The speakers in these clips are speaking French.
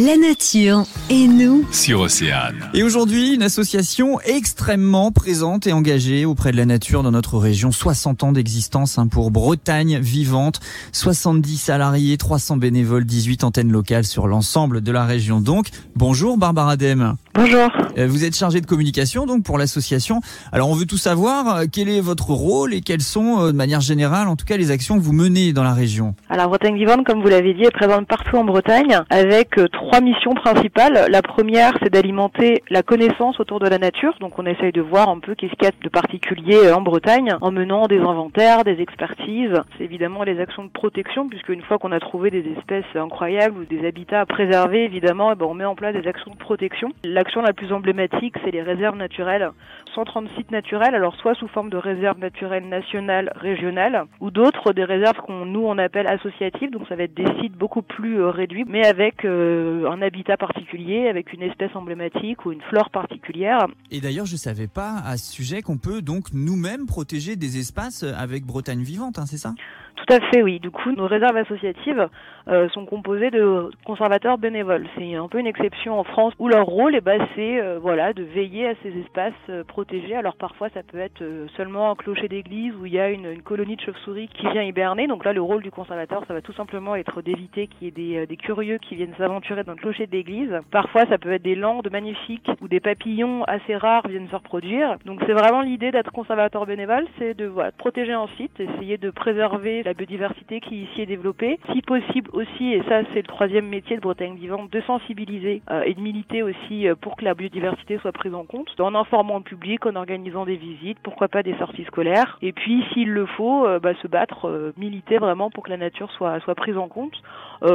La nature et nous. sur Océane. Et aujourd'hui, une association extrêmement présente et engagée auprès de la nature dans notre région. 60 ans d'existence hein, pour Bretagne vivante, 70 salariés, 300 bénévoles, 18 antennes locales sur l'ensemble de la région. Donc, bonjour Barbara Dem. Bonjour. Euh, Vous êtes chargée de communication donc pour l'association. Alors on veut tout savoir, euh, quel est votre rôle et quelles sont euh, de manière générale en tout cas les actions que vous menez dans la région? Alors Bretagne Vivante, comme vous l'avez dit, est présente partout en Bretagne avec trois missions principales. La première, c'est d'alimenter la connaissance autour de la nature. Donc on essaye de voir un peu qu'est-ce qu'il y a de particulier en Bretagne en menant des inventaires, des expertises. C'est évidemment les actions de protection puisque une fois qu'on a trouvé des espèces incroyables ou des habitats à préserver, évidemment, eh ben, on met en place des actions de protection. L'action la plus emblématique, c'est les réserves naturelles. 130 sites naturels, alors soit sous forme de réserves naturelles nationales, régionales, ou d'autres des réserves qu'on nous on appelle associatives, donc ça va être des sites beaucoup plus euh, réduits, mais avec euh, un habitat particulier, avec une espèce emblématique ou une flore particulière. Et d'ailleurs, je savais pas à ce sujet qu'on peut donc nous-mêmes protéger des espaces avec Bretagne vivante, hein, c'est ça? Tout à fait, oui. Du coup, nos réserves associatives euh, sont composées de conservateurs bénévoles. C'est un peu une exception en France où leur rôle, eh ben, c'est euh, voilà de veiller à ces espaces euh, protégés. Alors parfois, ça peut être euh, seulement un clocher d'église où il y a une, une colonie de chauves-souris qui vient hiberner. Donc là, le rôle du conservateur, ça va tout simplement être d'éviter qu'il y ait des, euh, des curieux qui viennent s'aventurer dans le clocher d'église. Parfois, ça peut être des landes magnifiques où des papillons assez rares viennent se reproduire. Donc c'est vraiment l'idée d'être conservateur bénévole, c'est de voilà, protéger un site, essayer de préserver la biodiversité qui ici est développée. Si possible aussi, et ça c'est le troisième métier de Bretagne Vivante, de sensibiliser euh, et de militer aussi euh, pour que la biodiversité soit prise en compte, en informant le public, en organisant des visites, pourquoi pas des sorties scolaires. Et puis s'il le faut, euh, bah, se battre, euh, militer vraiment pour que la nature soit, prise en compte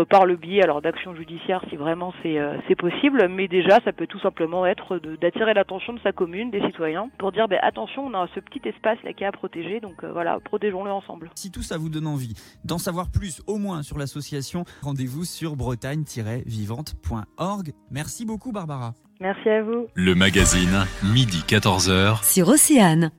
par le biais alors d'actions judiciaires si vraiment c'est euh, c'est possible, mais déjà ça peut tout simplement être d'attirer l'attention de sa commune, des citoyens, pour dire ben, attention, on a ce petit espace là qui est à protéger, donc euh, voilà, protégeons-le ensemble. Si tout ça vous donne envie d'en savoir plus au moins sur l'association, rendez-vous sur bretagne-vivante.org. Merci beaucoup Barbara. Merci à vous. Le magazine, midi 14h. Sur Océane.